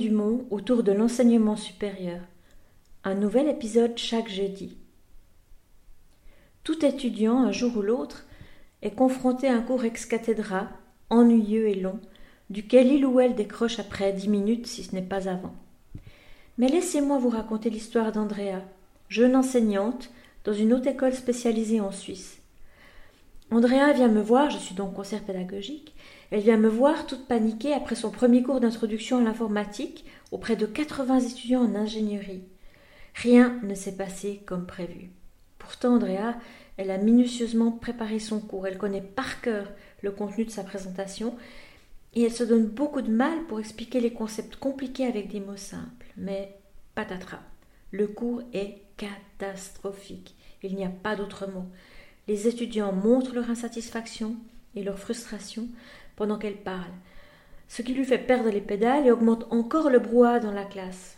Dumont autour de l'enseignement supérieur. Un nouvel épisode chaque jeudi. Tout étudiant, un jour ou l'autre, est confronté à un cours ex cathedra, ennuyeux et long, duquel il ou elle décroche après dix minutes si ce n'est pas avant. Mais laissez-moi vous raconter l'histoire d'Andrea, jeune enseignante dans une haute école spécialisée en Suisse. Andrea vient me voir, je suis donc concert pédagogique, elle vient me voir toute paniquée après son premier cours d'introduction à l'informatique auprès de 80 étudiants en ingénierie. Rien ne s'est passé comme prévu. Pourtant, Andrea, elle a minutieusement préparé son cours, elle connaît par cœur le contenu de sa présentation, et elle se donne beaucoup de mal pour expliquer les concepts compliqués avec des mots simples. Mais patatras, le cours est catastrophique. Il n'y a pas d'autre mot. Les étudiants montrent leur insatisfaction et leur frustration pendant qu'elle parle, ce qui lui fait perdre les pédales et augmente encore le brouhaha dans la classe.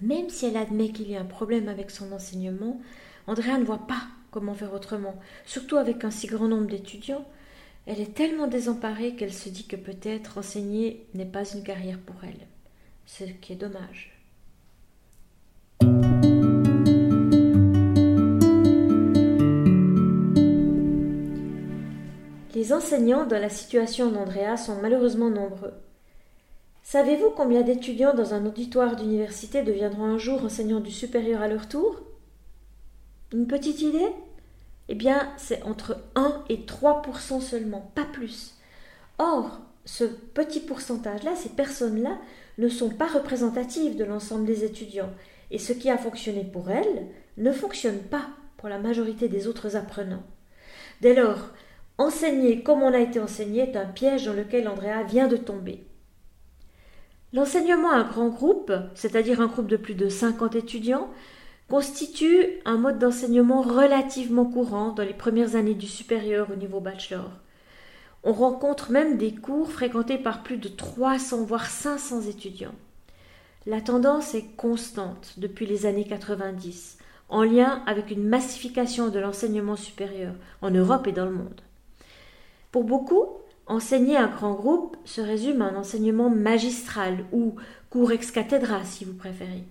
Même si elle admet qu'il y a un problème avec son enseignement, Andrea ne voit pas comment faire autrement, surtout avec un si grand nombre d'étudiants. Elle est tellement désemparée qu'elle se dit que peut-être enseigner n'est pas une carrière pour elle, ce qui est dommage. Les enseignants dans la situation d'Andrea sont malheureusement nombreux. Savez-vous combien d'étudiants dans un auditoire d'université deviendront un jour enseignants du supérieur à leur tour? Une petite idée? Eh bien, c'est entre 1 et 3% seulement, pas plus. Or, ce petit pourcentage-là, ces personnes-là, ne sont pas représentatives de l'ensemble des étudiants, et ce qui a fonctionné pour elles ne fonctionne pas pour la majorité des autres apprenants. Dès lors, Enseigner comme on a été enseigné est un piège dans lequel Andrea vient de tomber. L'enseignement à un grand groupe, c'est-à-dire un groupe de plus de 50 étudiants, constitue un mode d'enseignement relativement courant dans les premières années du supérieur au niveau bachelor. On rencontre même des cours fréquentés par plus de 300 voire 500 étudiants. La tendance est constante depuis les années 90, en lien avec une massification de l'enseignement supérieur en Europe et dans le monde. Pour beaucoup, enseigner un grand groupe se résume à un enseignement magistral ou cours ex cathedra si vous préférez,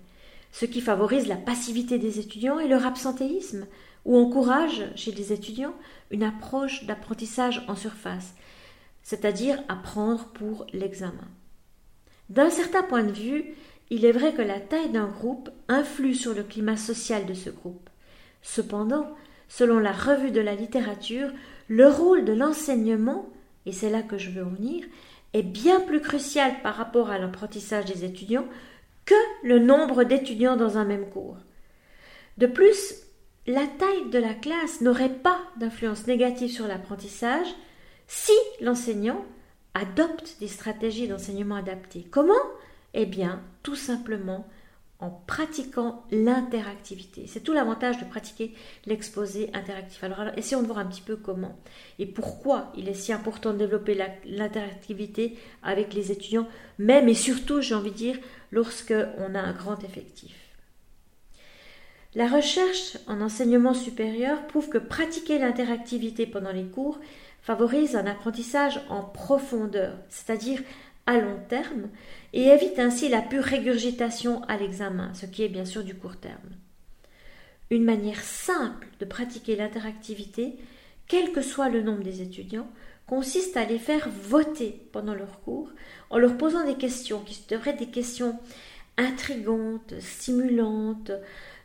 ce qui favorise la passivité des étudiants et leur absentéisme, ou encourage chez les étudiants une approche d'apprentissage en surface, c'est-à-dire apprendre pour l'examen. D'un certain point de vue, il est vrai que la taille d'un groupe influe sur le climat social de ce groupe. Cependant, selon la revue de la littérature, le rôle de l'enseignement, et c'est là que je veux en venir, est bien plus crucial par rapport à l'apprentissage des étudiants que le nombre d'étudiants dans un même cours. De plus, la taille de la classe n'aurait pas d'influence négative sur l'apprentissage si l'enseignant adopte des stratégies d'enseignement adaptées. Comment? Eh bien, tout simplement en pratiquant l'interactivité. C'est tout l'avantage de pratiquer l'exposé interactif. Alors, essayons de voir un petit peu comment et pourquoi il est si important de développer l'interactivité avec les étudiants, même et surtout, j'ai envie de dire, lorsque on a un grand effectif. La recherche en enseignement supérieur prouve que pratiquer l'interactivité pendant les cours favorise un apprentissage en profondeur, c'est-à-dire à long terme et évite ainsi la pure régurgitation à l'examen, ce qui est bien sûr du court terme. Une manière simple de pratiquer l'interactivité, quel que soit le nombre des étudiants, consiste à les faire voter pendant leur cours en leur posant des questions qui devraient des questions intrigantes, stimulantes,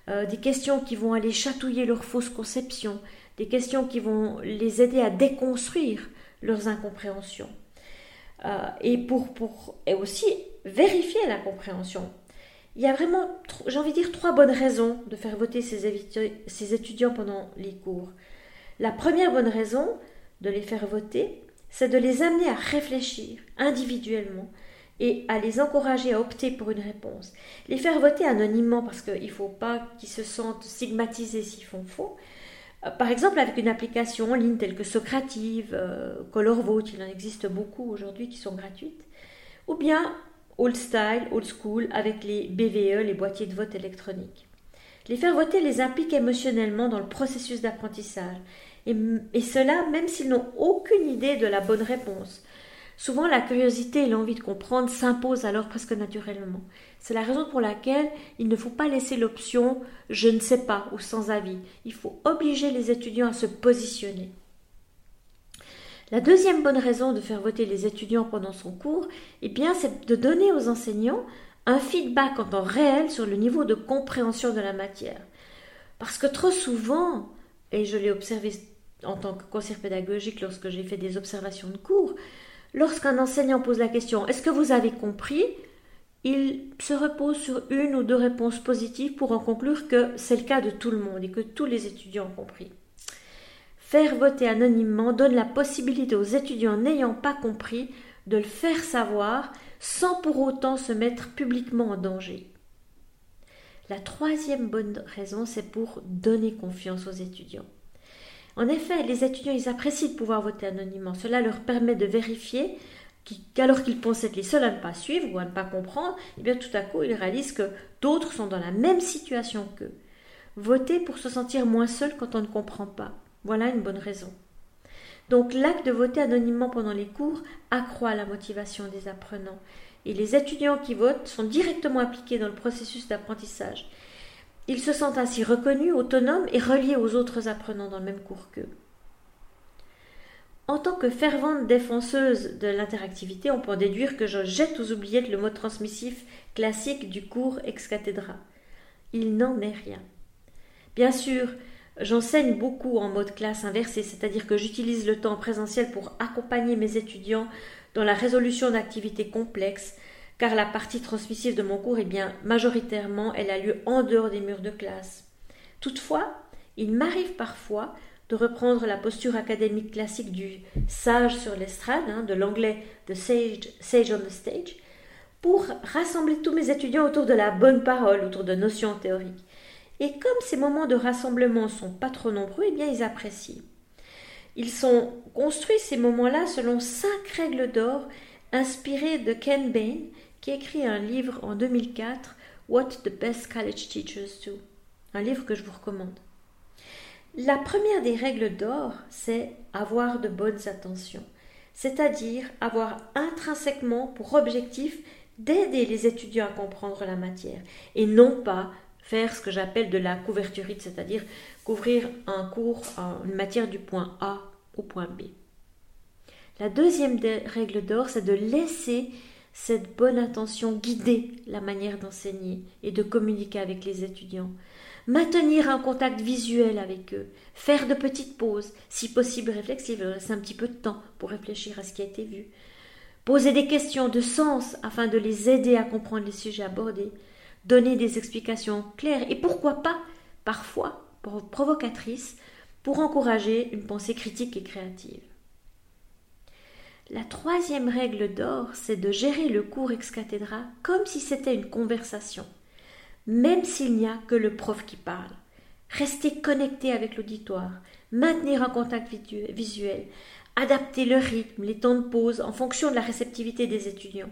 euh, des questions qui vont aller chatouiller leurs fausses conceptions, des questions qui vont les aider à déconstruire leurs incompréhensions. Euh, et pour, pour et aussi vérifier la compréhension. Il y a vraiment, j'ai envie de dire, trois bonnes raisons de faire voter ces, étudiants pendant les cours. La première bonne raison de les faire voter, c'est de les amener à réfléchir individuellement et à les encourager à opter pour une réponse. Les faire voter anonymement parce qu'il ne faut pas qu'ils se sentent stigmatisés s'ils font faux, par exemple, avec une application en ligne telle que Socrative, euh, ColorVote, il en existe beaucoup aujourd'hui qui sont gratuites, ou bien Old Style, Old School, avec les BVE, les boîtiers de vote électroniques. Les faire voter les implique émotionnellement dans le processus d'apprentissage, et, cela même s'ils n'ont aucune idée de la bonne réponse. Souvent, la curiosité et l'envie de comprendre s'imposent alors presque naturellement. C'est la raison pour laquelle il ne faut pas laisser l'option je ne sais pas ou sans avis. Il faut obliger les étudiants à se positionner. La deuxième bonne raison de faire voter les étudiants pendant son cours, eh bien, c'est de donner aux enseignants un feedback en temps réel sur le niveau de compréhension de la matière. Parce que trop souvent, et je l'ai observé en tant que conseiller pédagogique lorsque j'ai fait des observations de cours, Lorsqu'un enseignant pose la question Est-ce que vous avez compris il se repose sur une ou deux réponses positives pour en conclure que c'est le cas de tout le monde et que tous les étudiants ont compris. Faire voter anonymement donne la possibilité aux étudiants n'ayant pas compris de le faire savoir sans pour autant se mettre publiquement en danger. La troisième bonne raison, c'est pour donner confiance aux étudiants. En effet, les étudiants, ils apprécient de pouvoir voter anonymement. Cela leur permet de vérifier qu'alors qu'ils pensent être les seuls à ne pas suivre ou à ne pas comprendre, eh bien tout à coup, ils réalisent que d'autres sont dans la même situation qu'eux. Voter pour se sentir moins seul quand on ne comprend pas. Voilà une bonne raison. Donc l'acte de voter anonymement pendant les cours accroît la motivation des apprenants. Et les étudiants qui votent sont directement impliqués dans le processus d'apprentissage. Ils se sentent ainsi reconnus, autonomes et reliés aux autres apprenants dans le même cours qu'eux. En tant que fervente défenseuse de l'interactivité, on peut déduire que je jette aux oubliettes le mot transmissif classique du cours ex cathedra. Il n'en est rien. Bien sûr, j'enseigne beaucoup en mode classe inversée, c'est-à-dire que j'utilise le temps présentiel pour accompagner mes étudiants dans la résolution d'activités complexes, car la partie transmissive de mon cours, est bien, majoritairement, elle a lieu en dehors des murs de classe. Toutefois, il m'arrive parfois de reprendre la posture académique classique du sage sur l'estrade, hein, de l'anglais de sage, sage on the stage, pour rassembler tous mes étudiants autour de la bonne parole, autour de notions théoriques. Et comme ces moments de rassemblement sont pas trop nombreux, eh bien ils apprécient. Ils sont construits ces moments-là selon cinq règles d'or inspirées de Ken Bain, qui écrit un livre en 2004, What the Best College Teachers Do, un livre que je vous recommande. La première des règles d'or, c'est avoir de bonnes intentions, c'est-à-dire avoir intrinsèquement pour objectif d'aider les étudiants à comprendre la matière et non pas faire ce que j'appelle de la couverturite, c'est-à-dire couvrir un cours, une matière du point A au point B. La deuxième des règles d'or, c'est de laisser cette bonne intention guider la manière d'enseigner et de communiquer avec les étudiants, maintenir un contact visuel avec eux, faire de petites pauses, si possible réflexives, laisser un petit peu de temps pour réfléchir à ce qui a été vu, poser des questions de sens afin de les aider à comprendre les sujets abordés, donner des explications claires et pourquoi pas, parfois provocatrices, pour encourager une pensée critique et créative. La troisième règle d'or, c'est de gérer le cours ex cathedra comme si c'était une conversation, même s'il n'y a que le prof qui parle. Rester connecté avec l'auditoire, maintenir un contact visuel, adapter le rythme, les temps de pause en fonction de la réceptivité des étudiants.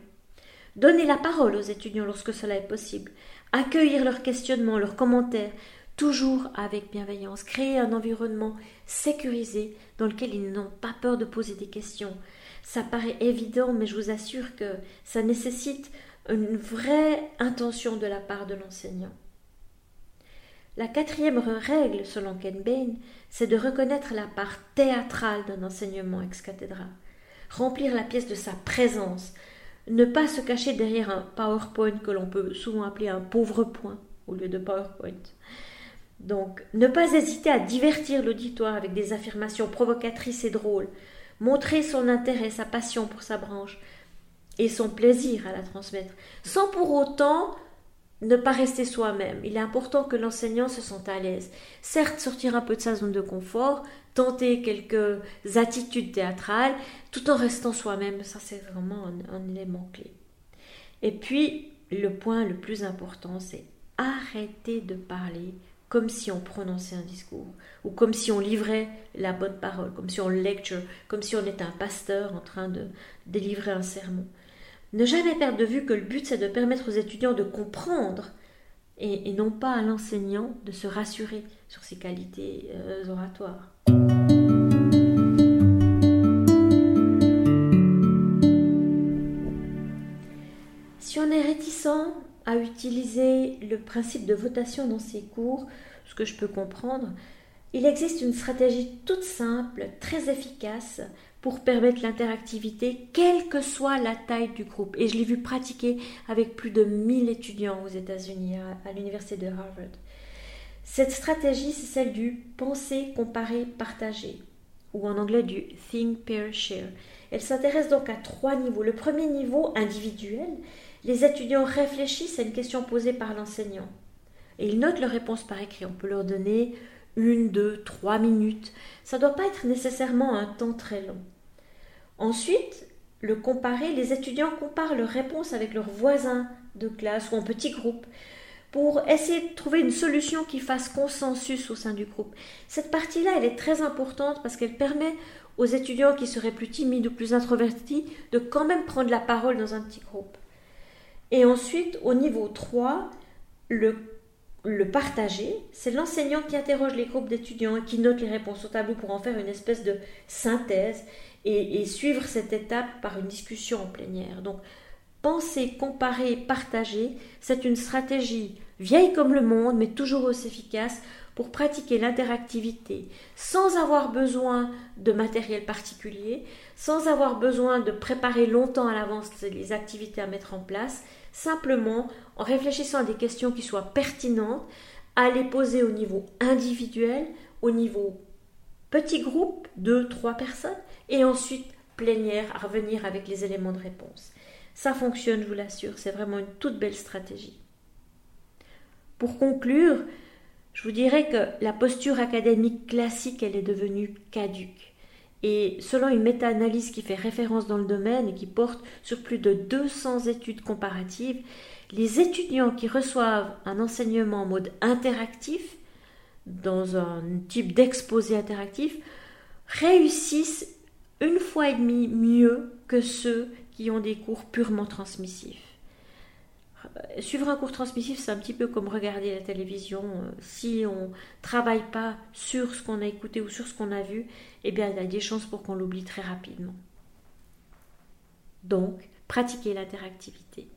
Donner la parole aux étudiants lorsque cela est possible, accueillir leurs questionnements, leurs commentaires, toujours avec bienveillance, créer un environnement sécurisé dans lequel ils n'ont pas peur de poser des questions, ça paraît évident, mais je vous assure que ça nécessite une vraie intention de la part de l'enseignant. La quatrième règle, selon Ken Bain, c'est de reconnaître la part théâtrale d'un enseignement ex cathedra, remplir la pièce de sa présence, ne pas se cacher derrière un PowerPoint que l'on peut souvent appeler un pauvre point au lieu de PowerPoint. Donc, ne pas hésiter à divertir l'auditoire avec des affirmations provocatrices et drôles, montrer son intérêt, sa passion pour sa branche et son plaisir à la transmettre, sans pour autant ne pas rester soi-même. Il est important que l'enseignant se sente à l'aise. Certes, sortir un peu de sa zone de confort, tenter quelques attitudes théâtrales, tout en restant soi-même, ça c'est vraiment un, un élément clé. Et puis, le point le plus important, c'est arrêter de parler comme si on prononçait un discours, ou comme si on livrait la bonne parole, comme si on lecture, comme si on était un pasteur en train de délivrer un sermon. Ne jamais perdre de vue que le but, c'est de permettre aux étudiants de comprendre et, non pas à l'enseignant de se rassurer sur ses qualités euh, oratoires. Si on est réticent utiliser le principe de votation dans ses cours, ce que je peux comprendre, il existe une stratégie toute simple, très efficace pour permettre l'interactivité, quelle que soit la taille du groupe. Et je l'ai vu pratiquer avec plus de 1000 étudiants aux États-Unis, à, l'université de Harvard. Cette stratégie, c'est celle du penser, comparer, partager, ou en anglais du think, pair, share. Elle s'intéresse donc à trois niveaux. Le premier niveau, individuel, les étudiants réfléchissent à une question posée par l'enseignant. Et ils notent leur réponse par écrit. On peut leur donner une, deux, trois minutes. Ça ne doit pas être nécessairement un temps très long. Ensuite, le comparer, les étudiants comparent leurs réponses avec leurs voisins de classe ou en petits groupes pour essayer de trouver une solution qui fasse consensus au sein du groupe. Cette partie-là, elle est très importante parce qu'elle permet aux étudiants qui seraient plus timides ou plus introvertis de quand même prendre la parole dans un petit groupe. Et ensuite, au niveau 3, le partager, c'est l'enseignant qui interroge les groupes d'étudiants et qui note les réponses au tableau pour en faire une espèce de synthèse et, suivre cette étape par une discussion en plénière. Donc, penser, comparer, partager, c'est une stratégie vieille comme le monde, mais toujours aussi efficace pour pratiquer l'interactivité sans avoir besoin de matériel particulier, sans avoir besoin de préparer longtemps à l'avance les activités à mettre en place, simplement en réfléchissant à des questions qui soient pertinentes, à les poser au niveau individuel, au niveau petit groupe, deux, trois personnes, et ensuite plénière à revenir avec les éléments de réponse. Ça fonctionne, je vous l'assure, c'est vraiment une toute belle stratégie. Pour conclure, je vous dirais que la posture académique classique, elle est devenue caduque. Et selon une méta-analyse qui fait référence dans le domaine et qui porte sur plus de 200 études comparatives, les étudiants qui reçoivent un enseignement en mode interactif, dans un type d'exposé interactif, réussissent une fois et demie mieux que ceux qui ont des cours purement transmissifs. Euh, suivre un cours transmissif, c'est un petit peu comme regarder la télévision. Euh, si on travaille pas sur ce qu'on a écouté ou sur ce qu'on a vu, eh bien, il y a des chances pour qu'on l'oublie très rapidement. Donc, pratiquer l'interactivité.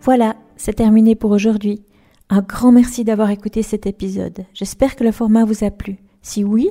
Voilà, c'est terminé pour aujourd'hui. Un grand merci d'avoir écouté cet épisode. J'espère que le format vous a plu. Si oui,